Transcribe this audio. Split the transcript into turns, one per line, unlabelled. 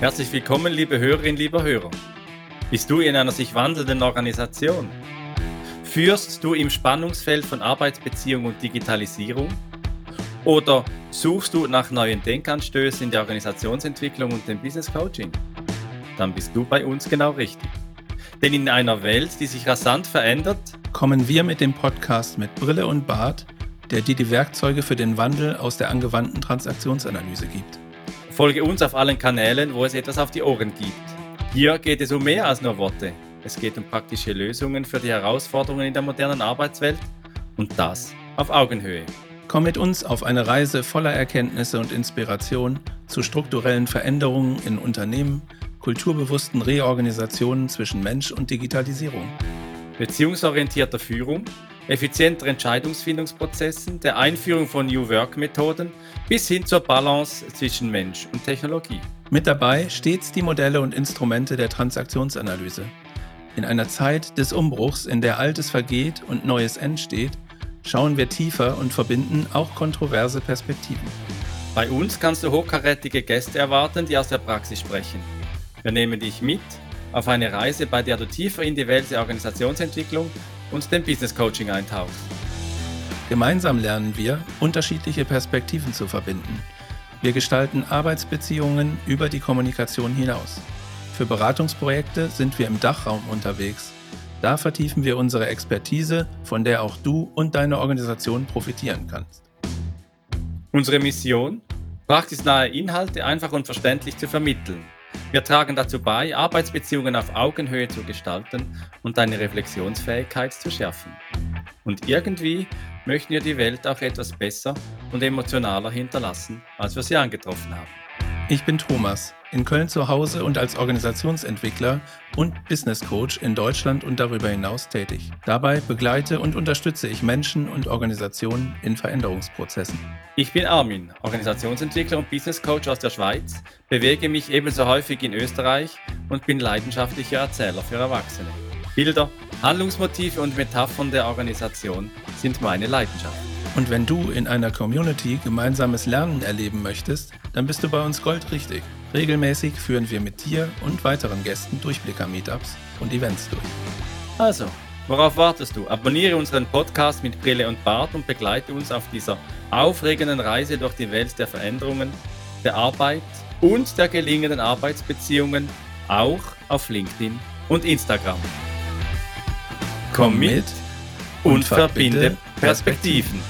Herzlich willkommen, liebe Hörerinnen, lieber Hörer. Bist du in einer sich wandelnden Organisation? Führst du im Spannungsfeld von Arbeitsbeziehung und Digitalisierung? Oder suchst du nach neuen Denkanstößen in der Organisationsentwicklung und dem Business Coaching? Dann bist du bei uns genau richtig. Denn in einer Welt, die sich rasant verändert,
kommen wir mit dem Podcast mit Brille und Bart, der dir die Werkzeuge für den Wandel aus der angewandten Transaktionsanalyse gibt.
Folge uns auf allen Kanälen, wo es etwas auf die Ohren gibt. Hier geht es um mehr als nur Worte. Es geht um praktische Lösungen für die Herausforderungen in der modernen Arbeitswelt und das auf Augenhöhe.
Komm mit uns auf eine Reise voller Erkenntnisse und Inspiration zu strukturellen Veränderungen in Unternehmen, kulturbewussten Reorganisationen zwischen Mensch und Digitalisierung.
Beziehungsorientierter Führung, effizienter Entscheidungsfindungsprozessen, der Einführung von New Work-Methoden bis hin zur Balance zwischen Mensch und Technologie.
Mit dabei stets die Modelle und Instrumente der Transaktionsanalyse. In einer Zeit des Umbruchs, in der Altes vergeht und Neues entsteht, schauen wir tiefer und verbinden auch kontroverse Perspektiven.
Bei uns kannst du hochkarätige Gäste erwarten, die aus der Praxis sprechen. Wir nehmen dich mit auf eine Reise, bei der du tiefer in die Welt der Organisationsentwicklung und dem Business Coaching eintauchst.
Gemeinsam lernen wir, unterschiedliche Perspektiven zu verbinden. Wir gestalten Arbeitsbeziehungen über die Kommunikation hinaus. Für Beratungsprojekte sind wir im Dachraum unterwegs. Da vertiefen wir unsere Expertise, von der auch du und deine Organisation profitieren kannst.
Unsere Mission? Praxisnahe Inhalte einfach und verständlich zu vermitteln wir tragen dazu bei, Arbeitsbeziehungen auf Augenhöhe zu gestalten und deine Reflexionsfähigkeit zu schärfen. Und irgendwie möchten wir die Welt auch etwas besser und emotionaler hinterlassen, als wir sie angetroffen haben.
Ich bin Thomas, in Köln zu Hause und als Organisationsentwickler und Business Coach in Deutschland und darüber hinaus tätig. Dabei begleite und unterstütze ich Menschen und Organisationen in Veränderungsprozessen.
Ich bin Armin, Organisationsentwickler und Business Coach aus der Schweiz, bewege mich ebenso häufig in Österreich und bin leidenschaftlicher Erzähler für Erwachsene. Bilder, Handlungsmotive und Metaphern der Organisation sind meine Leidenschaft.
Und wenn du in einer Community gemeinsames Lernen erleben möchtest, dann bist du bei uns goldrichtig. Regelmäßig führen wir mit dir und weiteren Gästen Durchblicker-Meetups und Events durch.
Also, worauf wartest du? Abonniere unseren Podcast mit Brille und Bart und begleite uns auf dieser aufregenden Reise durch die Welt der Veränderungen, der Arbeit und der gelingenden Arbeitsbeziehungen, auch auf LinkedIn und Instagram. Komm mit und verbinde Perspektiven.